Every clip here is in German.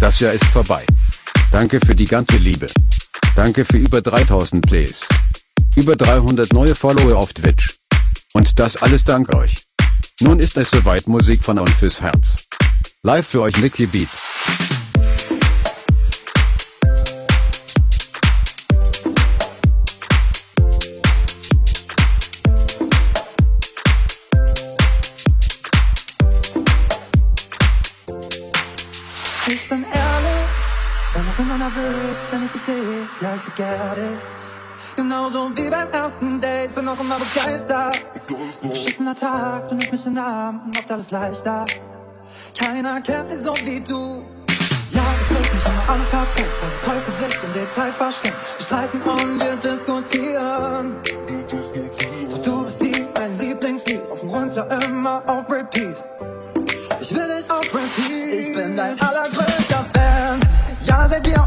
Das Jahr ist vorbei. Danke für die ganze Liebe. Danke für über 3000 Plays. Über 300 neue Follower auf Twitch. Und das alles dank euch. Nun ist es soweit Musik von und fürs Herz. Live für euch Nicky Beat. Nervös, wenn ich dich sehe. Ja, ich begehre dich. Genauso wie beim ersten Date, bin auch immer begeistert. Beschissener Tag, du nimmst mich in den Arm und machst alles leichter. Keiner kennt mich so wie du. Ja, es ist nicht immer alles perfekt, und Teufel sich im Detail versteckt. Wir streiten und wir diskutieren. Doch du bist wie mein Lieblingslied, auf und runter immer auf Repeat. Ich will dich auf Repeat. Ich bin dein allergrößter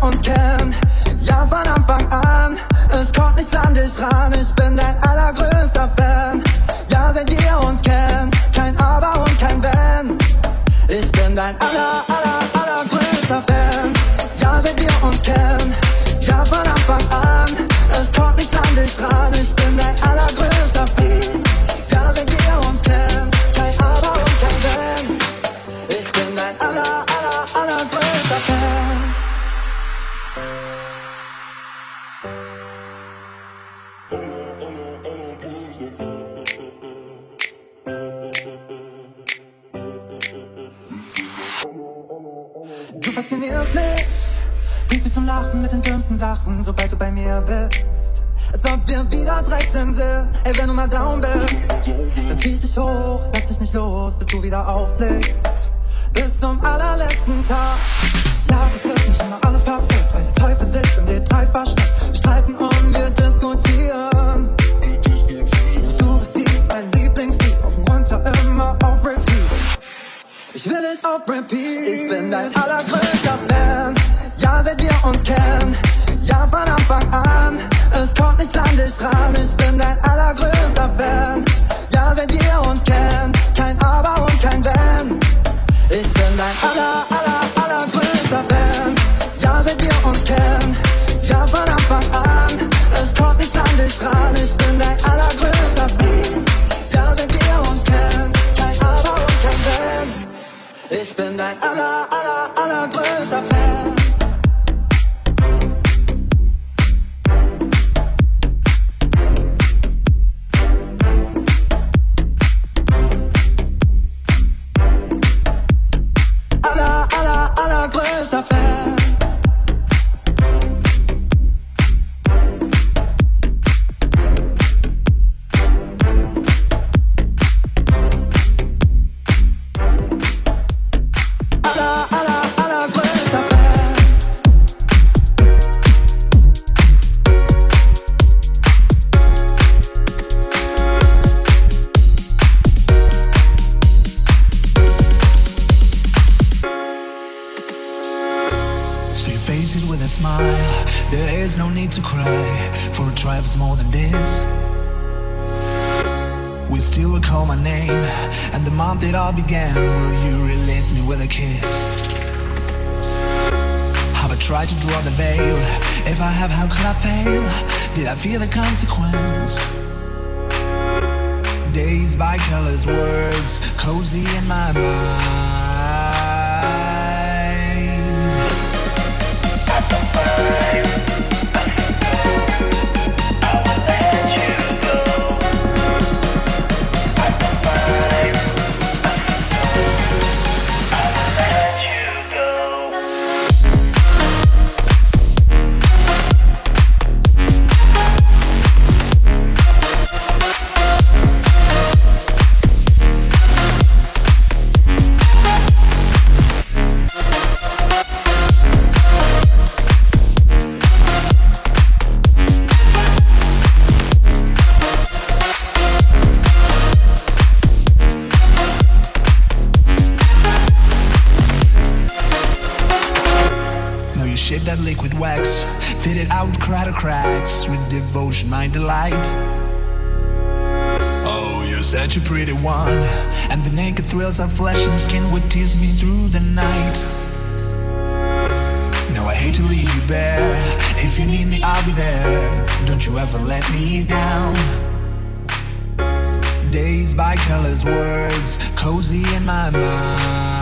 uns kennen. Ja, von Anfang an. Es kommt nichts an dich ran. Ich bin dein allergrößter Fan. Ja, seit wir uns kennen. Kein Aber und kein Wenn. Ich bin dein aller, aller, allergrößter Fan. Ja, seit wir uns kennen. Ja, von Anfang an. Es kommt nichts an dich ran. Ich bin dein allergrößter faszinierst mich, bringst mich zum Lachen mit den dümmsten Sachen, sobald du bei mir bist. Als ob wir wieder 13 sind, ey, wenn du mal down bist. Dann zieh ich dich hoch, lass dich nicht los, bis du wieder aufblickst. Bis zum allerletzten Tag. Ja, es ist nicht immer alles perfekt, weil der Teufel sich im Detail versteckt. Wir streiten und wir diskutieren. Ich will dich auf Repeat. Ich bin dein allergrößter Fan. Ja, seit wir uns kennen. Ja, von Anfang an. Es kommt nichts an dich ran. Ich bin dein allergrößter Fan. Ja, seit wir uns kennen. Kein Aber und kein Wenn. Ich bin dein aller, aller, allergrößter Fan. Ja, seit wir uns kennen. Ja, von Anfang an. Es kommt nichts an dich ran. Ich bin dein And the naked thrills of flesh and skin would tease me through the night. Now I hate to leave you bare. If you need me, I'll be there. Don't you ever let me down. Days by colors, words, cozy in my mind.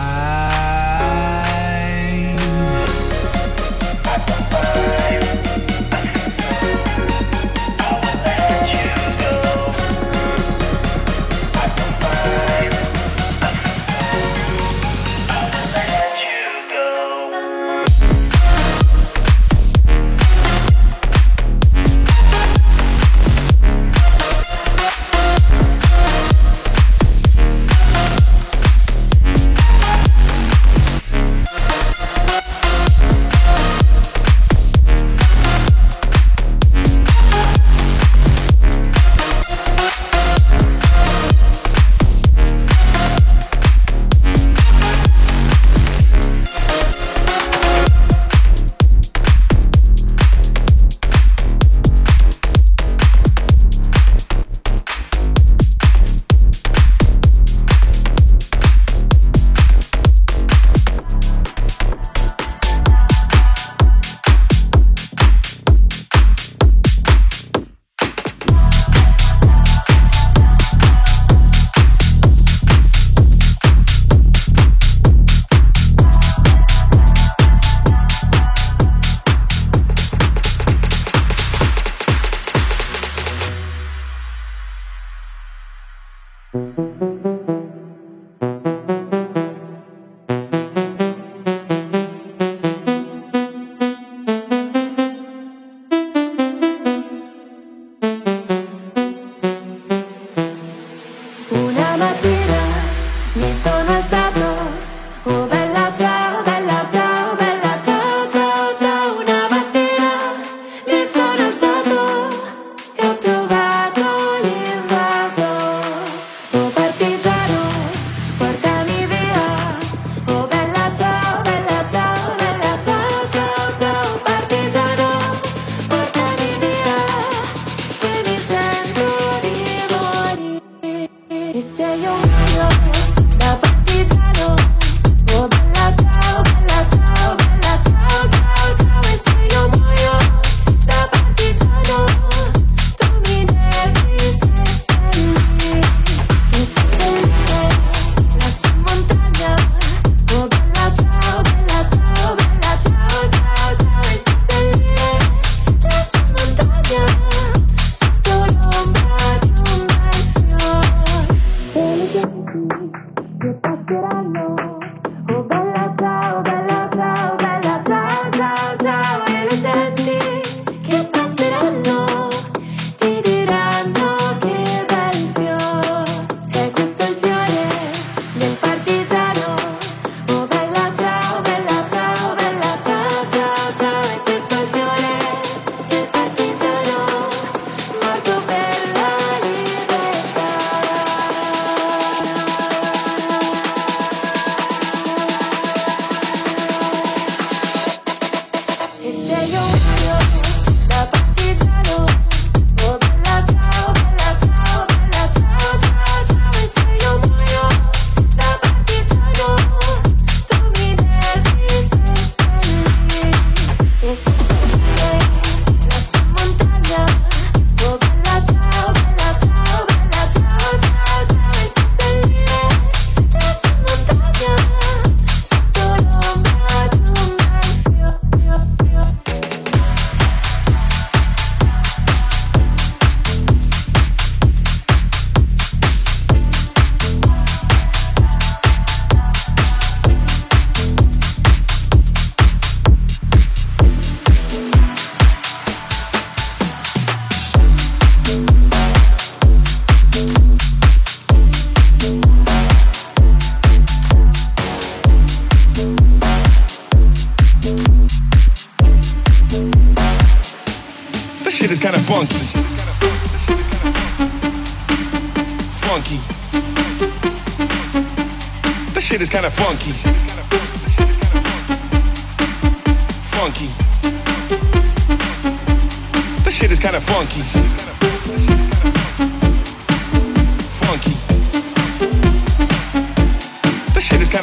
say you're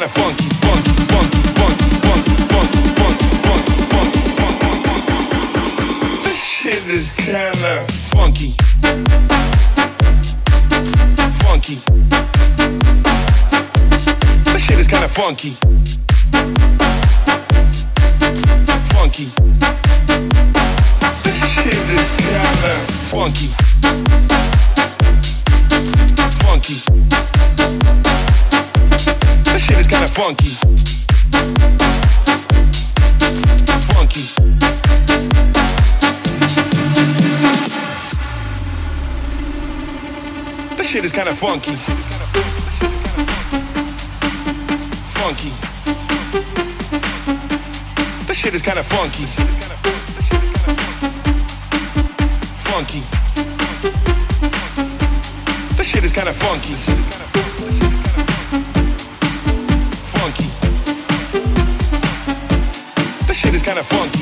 kind of funky, funky, funky. This shit is kind of funky, funky. This shit is kind of funky. funky. Funky. This shit is kinda funky. Funky. This shit is kinda funky. Funky. This shit is kinda funky.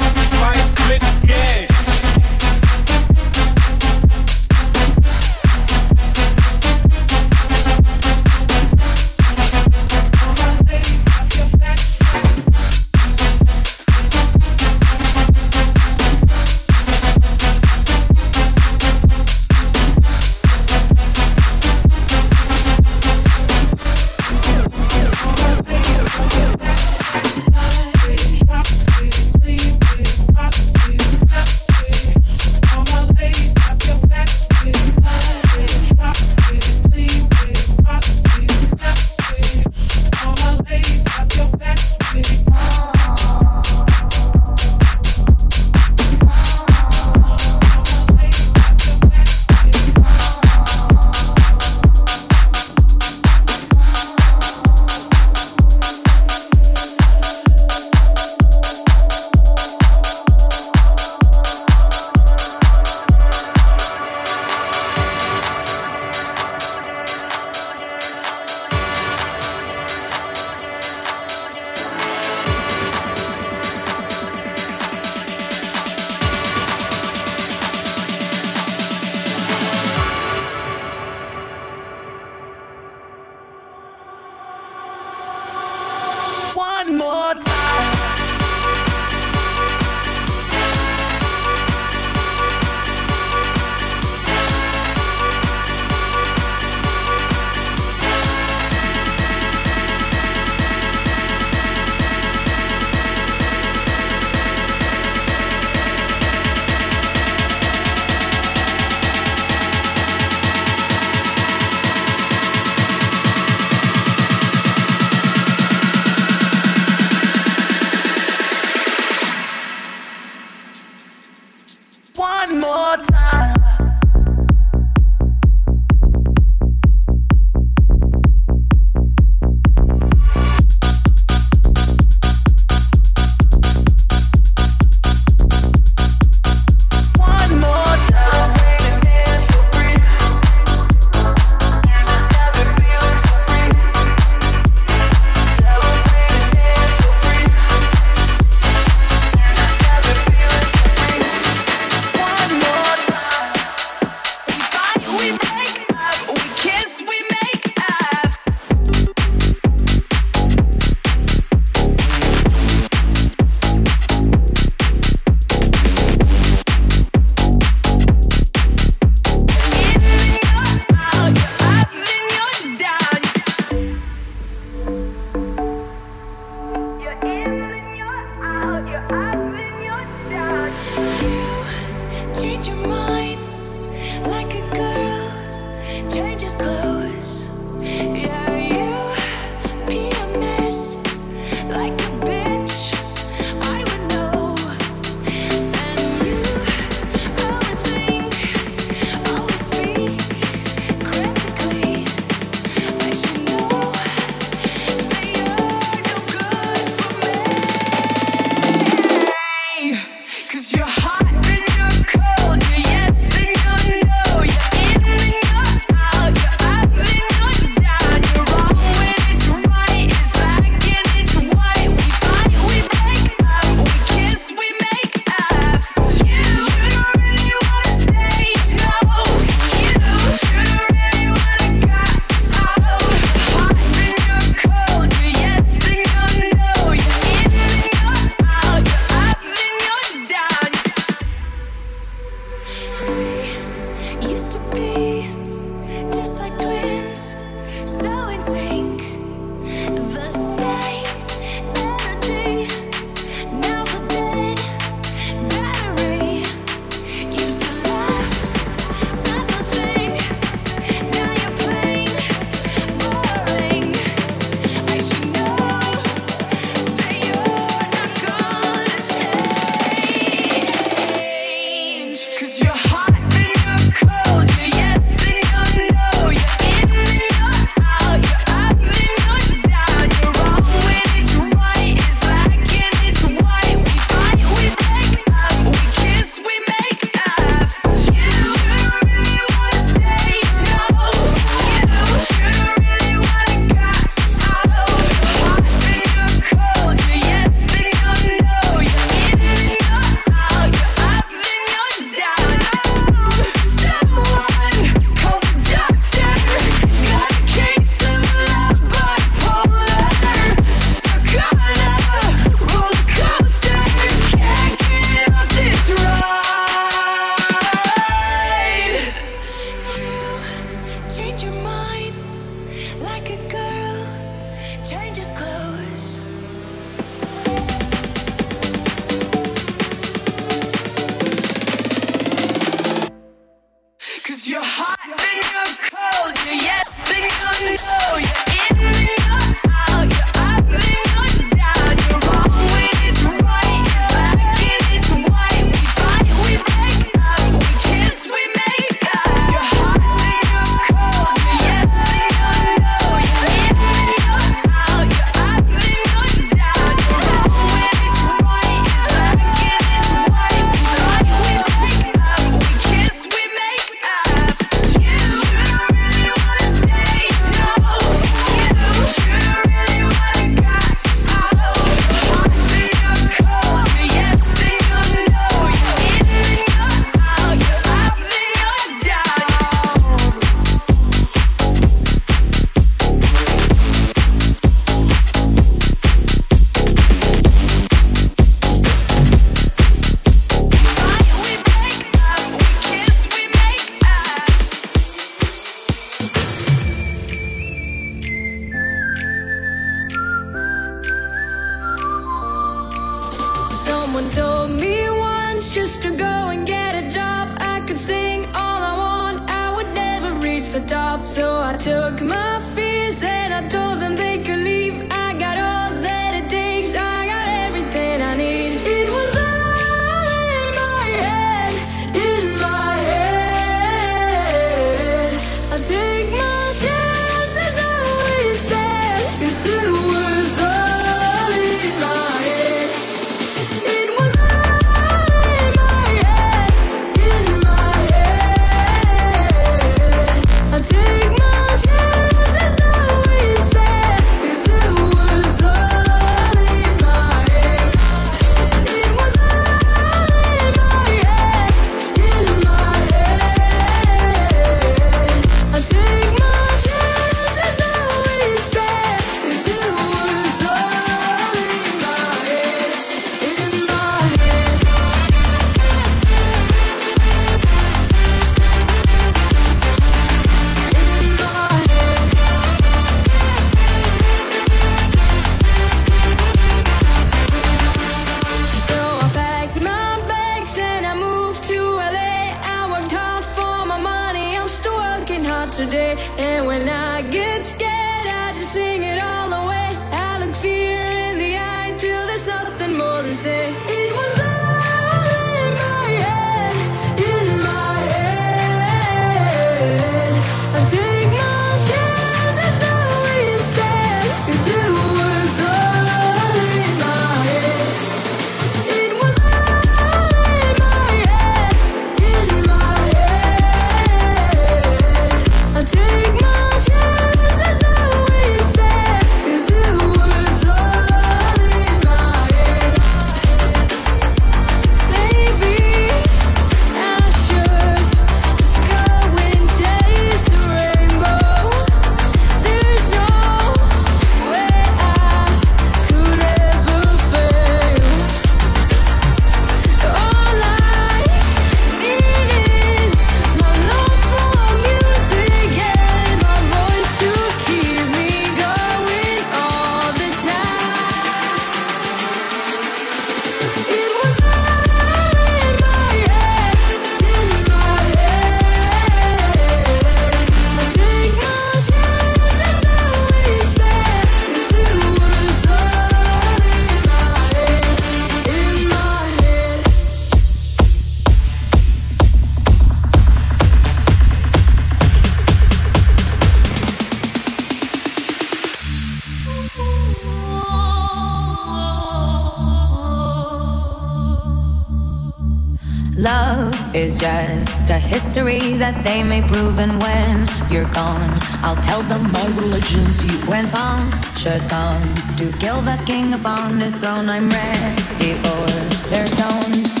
is just a history that they may prove. And when you're gone, I'll tell them my religion's you. When punctures comes to kill the king upon his throne, I'm ready for their stones.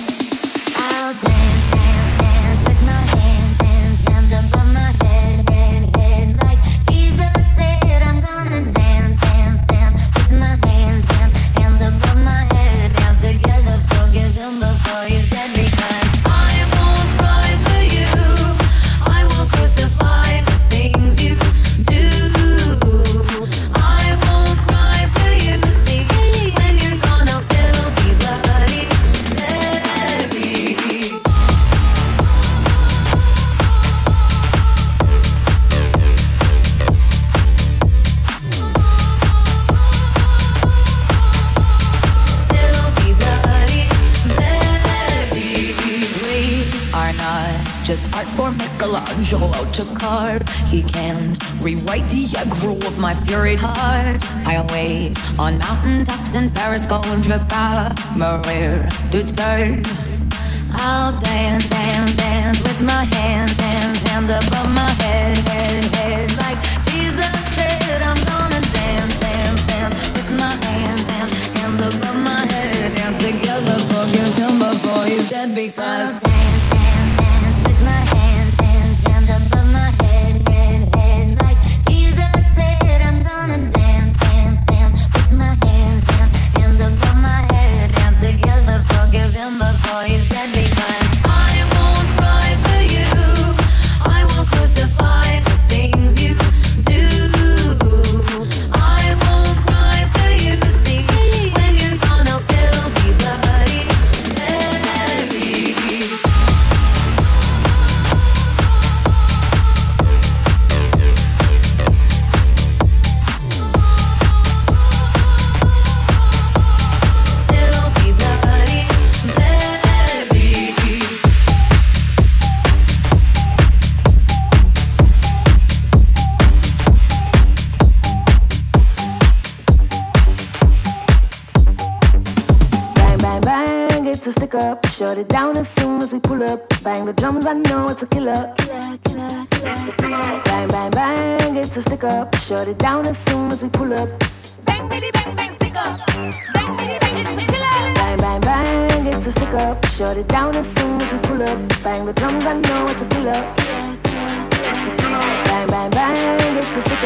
Paris gold, drip veux pas mourir toute seule. I'll dance, dance, dance with my hands, hands, hands above my head, head, head. Like Jesus said, I'm gonna dance, dance, dance with my hands, hands, hands above my head. Dance together, forgive him before he's dead because.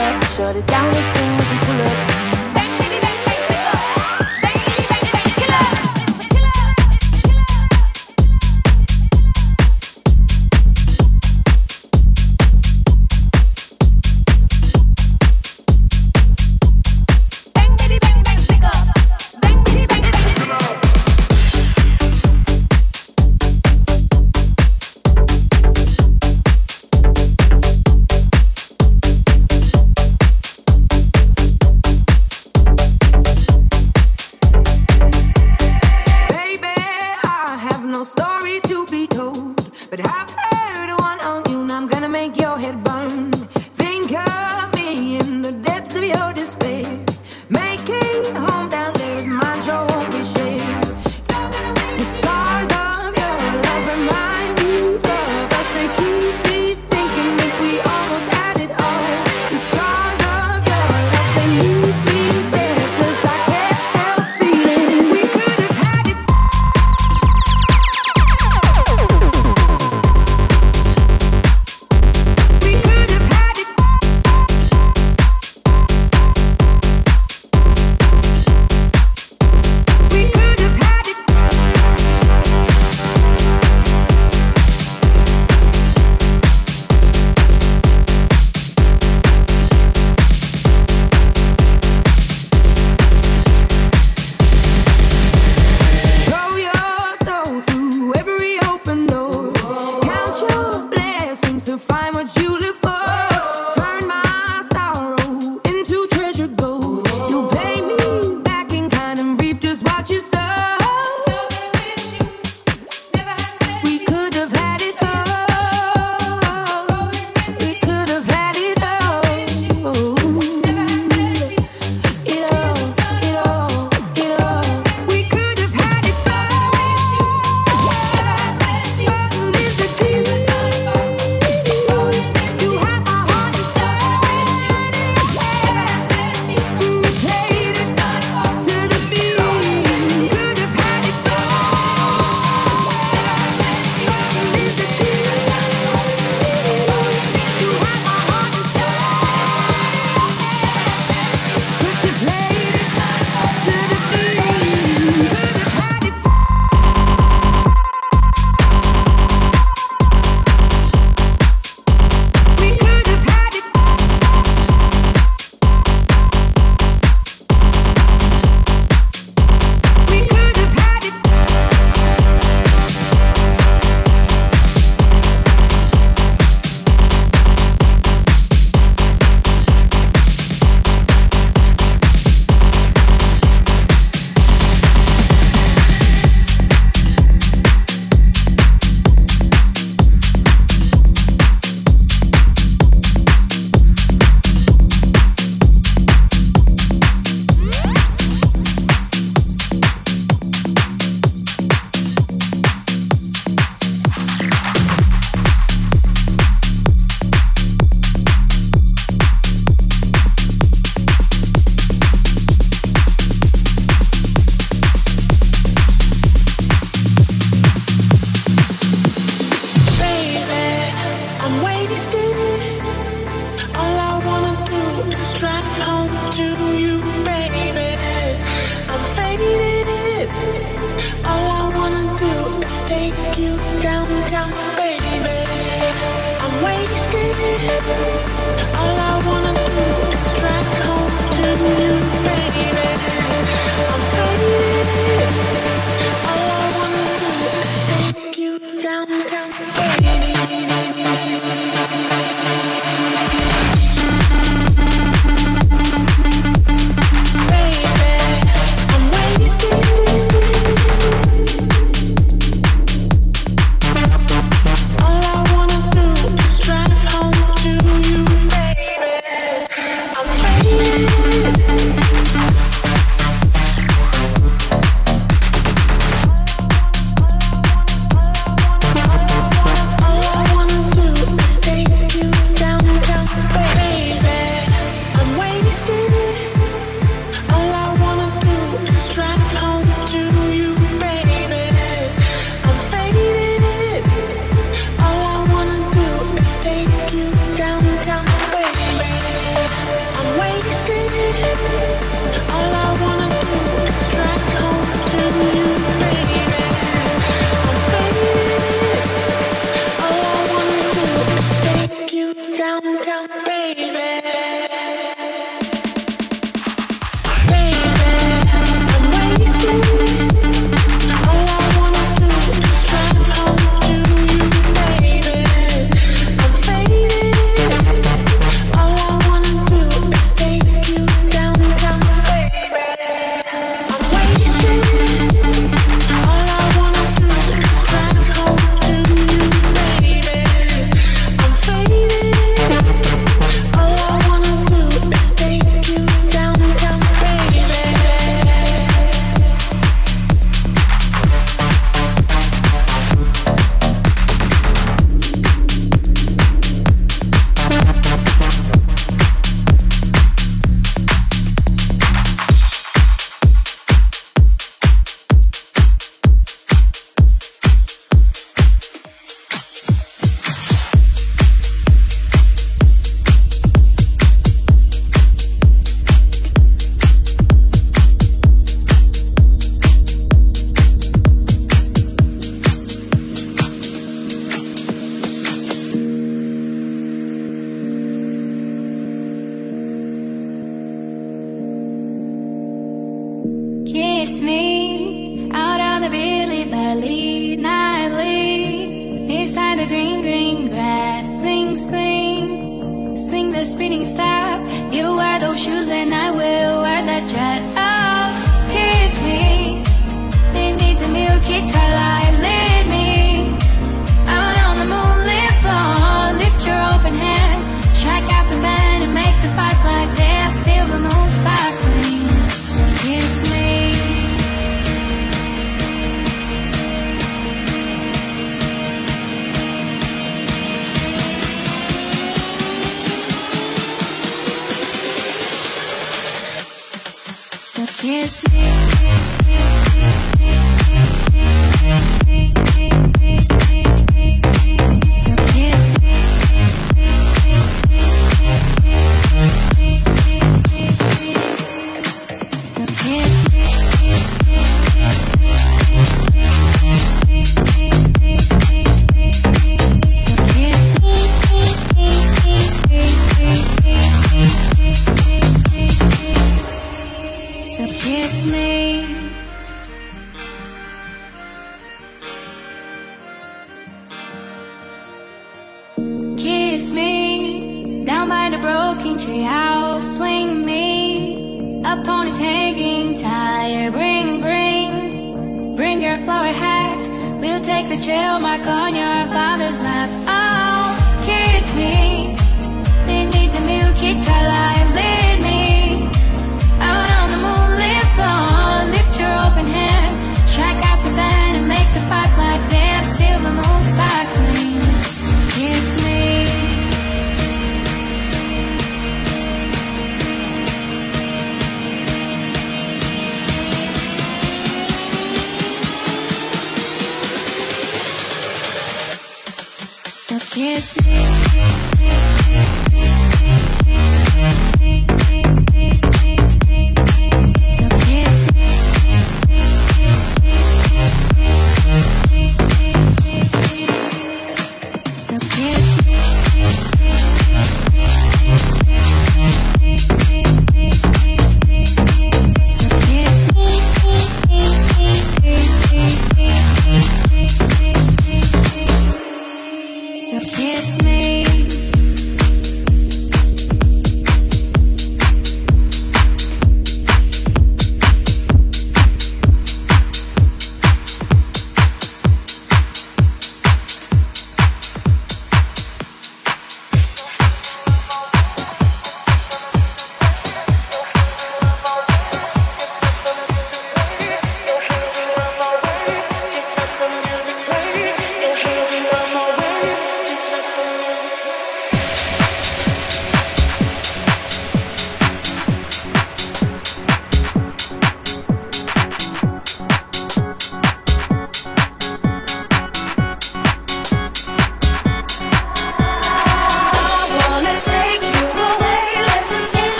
up. Shut it down as soon as you pull up.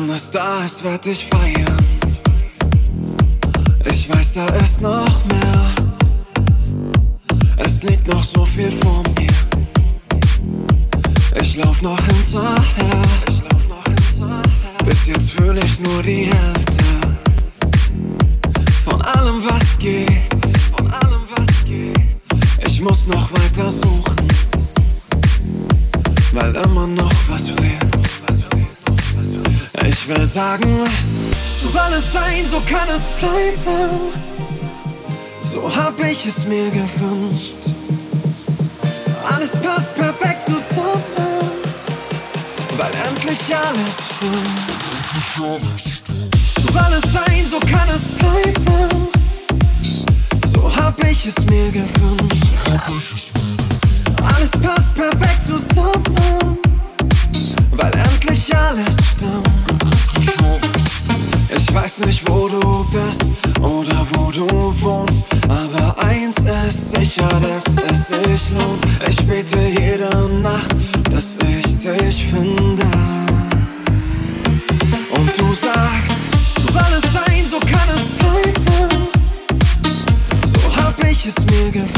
Wenn es da ist, werd ich feiern. Ich weiß, da ist noch mehr. Es liegt noch so viel vor mir. Ich lauf noch hinterher. Bis jetzt fühle ich nur die Hälfte von allem, was geht. Ich muss noch weiter suchen, weil immer noch was fehlt. Ich will sagen, so soll es sein, so kann es bleiben. So hab ich es mir gewünscht. Alles passt perfekt zusammen, weil endlich alles stimmt. So soll es sein, so kann es bleiben. So hab ich es mir gewünscht. Alles passt perfekt zusammen, weil endlich alles stimmt. Ich weiß nicht, wo du bist oder wo du wohnst, aber eins ist sicher, dass es sich lohnt. Ich bete jede Nacht, dass ich dich finde. Und du sagst, so soll es sein, so kann es bleiben. So hab ich es mir gewünscht.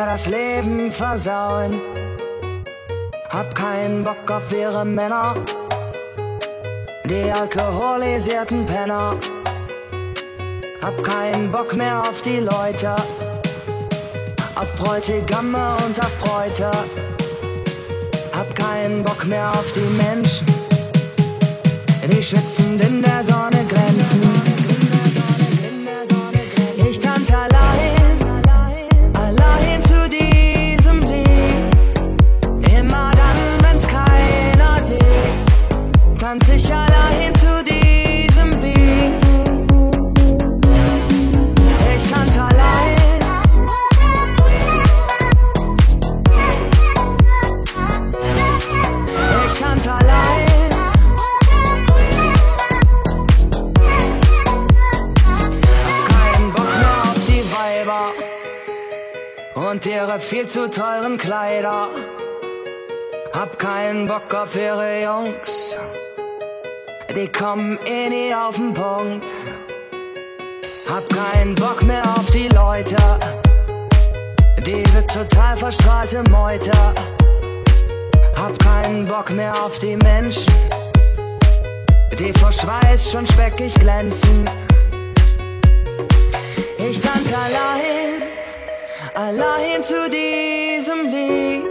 Mir das Leben versauen. Hab keinen Bock auf ihre Männer, die alkoholisierten Penner. Hab keinen Bock mehr auf die Leute, auf Bräutigamme und auf Bräute. Hab keinen Bock mehr auf die Menschen, die schwitzend in der Sonne glänzen. eure viel zu teuren Kleider. Hab keinen Bock auf ihre Jungs. Die kommen eh nie auf den Punkt. Hab keinen Bock mehr auf die Leute. Diese total verstrahlte Meute. Hab keinen Bock mehr auf die Menschen. Die vor Schweiß schon speckig glänzen. Ich tanze allein allein zu diesem Lied.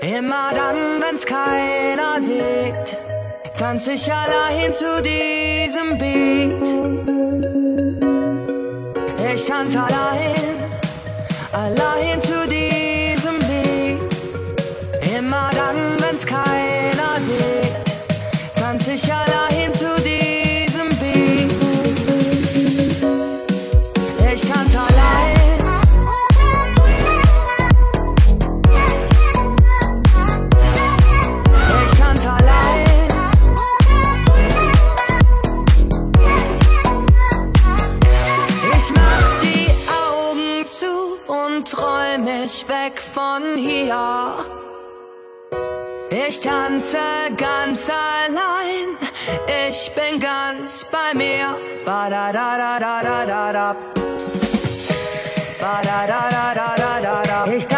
Immer dann, wenn's keiner sieht, tanz ich allein zu diesem Beat. Ich tanz allein, allein zu diesem Beat. Immer dann, wenn's keiner sieht, tanz ich allein. ja. Ich tanze ganz allein, ich bin ganz bei mir. Ba da da da da da da da. Ba da da da da da da da.